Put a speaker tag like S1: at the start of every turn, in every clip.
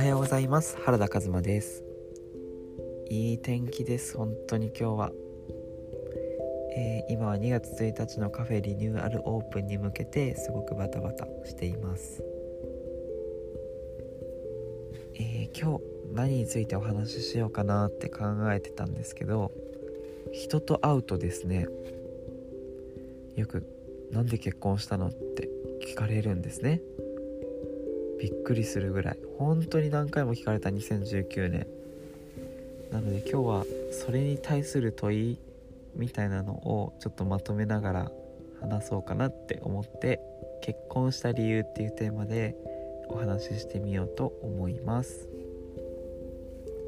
S1: はようございます。原田和馬です。いい天気です本当に今日は、えー、今は2月1日のカフェリニューアルオープンに向けてすごくバタバタしています。えー、今日何についてお話ししようかなって考えてたんですけど人と会うとですねよく「なんで結婚したの?」って聞かれるんですね。びっくりするぐらい。本当に何回も聞かれた2019年。なので今日はそれに対する問いみたいなのをちょっとまとめながら話そうかなって思って結婚した理由っていうテーマでお話ししてみようと思います、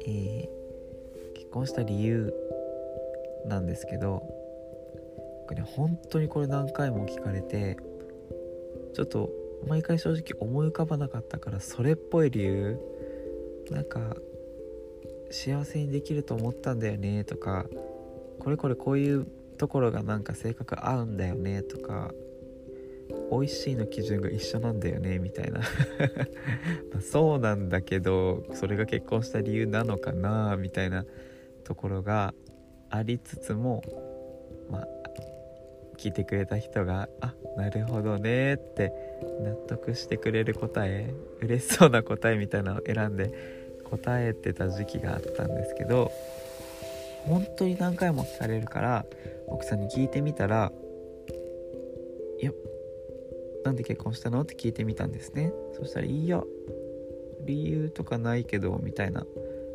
S1: えー、結婚した理由なんですけどこれ本当にこれ何回も聞かれてちょっと毎回正直思い浮かばなかったからそれっぽい理由なんか幸せにできると思ったんだよねとかこれこれこういうところがなんか性格合うんだよねとか美味しいの基準が一緒なんだよねみたいな。まそうなんだけどそれが結婚した理由なのかなみたいなところがありつつもまあ聞いてくれた人が「あなるほどね」って納得してくれる答え嬉しそうな答えみたいなのを選んで答えてた時期があったんですけど本当に何回も聞かれるから奥さんに聞いてみたら「いやなんで結婚したの?」って聞いてみたんですねそしたら「いや理由とかないけど」みたいな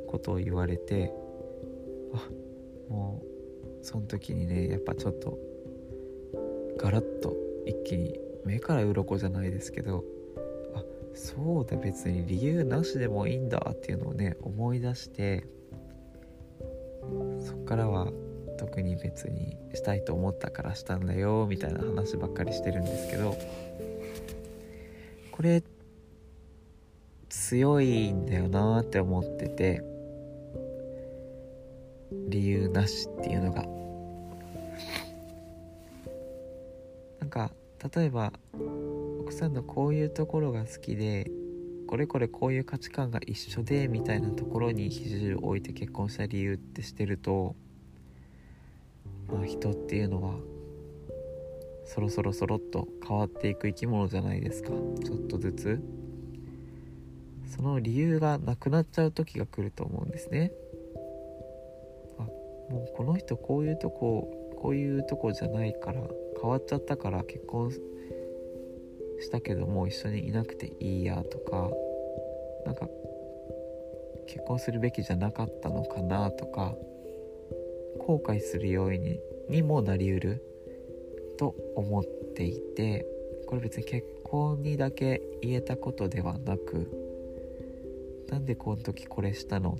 S1: ことを言われてあもうその時にねやっぱちょっとガラッと一気に目から鱗じゃないですけどあそうだ別に理由なしでもいいんだっていうのをね思い出してそっからは特に別にしたいと思ったからしたんだよみたいな話ばっかりしてるんですけどこれ強いんだよなって思ってて理由なしっていうのが例えば奥さんのこういうところが好きでこれこれこういう価値観が一緒でみたいなところに比重を置いて結婚した理由ってしてると、まあ、人っていうのはそろそろそろっと変わっていく生き物じゃないですか。ちょっとずつ。その理由がなくなっちゃう時が来ると思うんですね。あもうこの人こういうとここういうとこじゃないから変わっちゃったから結婚したけどもう一緒にいなくていいやとかなんか結婚するべきじゃなかったのかなとか後悔する要因ににもなりうると思っていてこれ別に結婚にだけ言えたことではなくなんでこの時これしたの？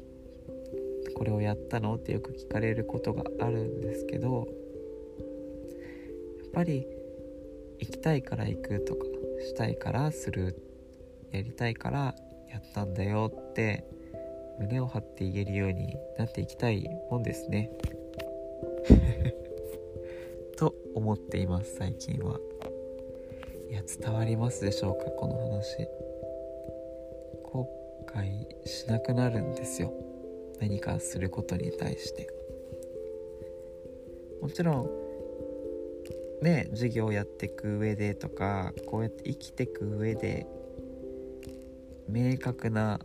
S1: これをやったの？ってよく聞かれることがあるんですけどぱり行きたいから行くとかしたいからするやりたいからやったんだよって胸を張って言えるようになっていきたいもんですね。と思っています最近は。いや伝わりますでしょうかこの話。後悔しなくなるんですよ。何かすることに対して。もちろんね授業をやっていく上でとかこうやって生きていく上で明確な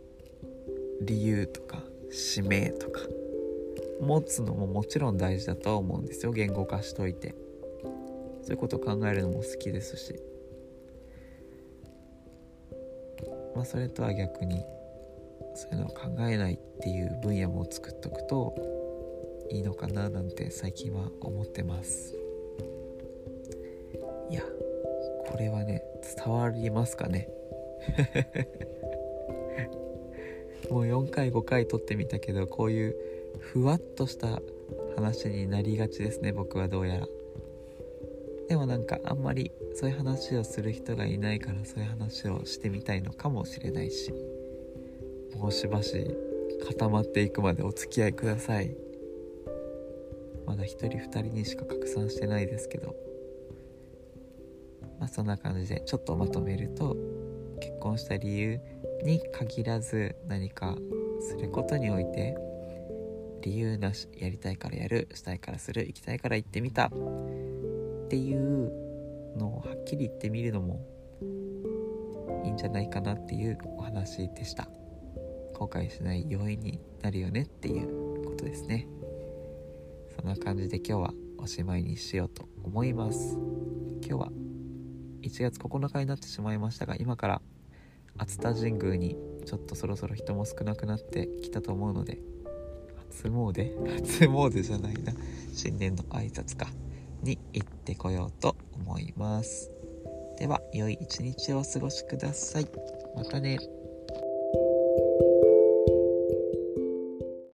S1: 理由とか使命とか持つのももちろん大事だとは思うんですよ。言語化しといて。そういうことを考えるのも好きですし。まあそれとは逆にそういうのを考えないっていう分野も作っとくといいのかななんて最近は思ってます。いやこれはね伝わりますかね。もう4回5回撮ってみたけどこういうふわっとした話になりがちですね僕はどうやら。でもなんかあんまりそういう話をする人がいないからそういう話をしてみたいのかもしれないしもうしばし固まっていくまでお付き合いください。まだ1人2人にしか拡散してないですけど。まあ、そんな感じでちょっとまとめると結婚した理由に限らず何かすることにおいて理由なしやりたいからやるしたいからする行きたいから行ってみた。っていうのをはっきり言ってみるのもいいんじゃないかなっていうお話でした。後悔しない要因になるよねっていうことですね。そんな感じで今日はおしまいにしようと思います。今日は1月9日になってしまいましたが今から熱田神宮にちょっとそろそろ人も少なくなってきたと思うので初詣？初詣じゃないな。新年の挨拶か。に行ってこようと思います。では良い一日をお過ごしください。またね。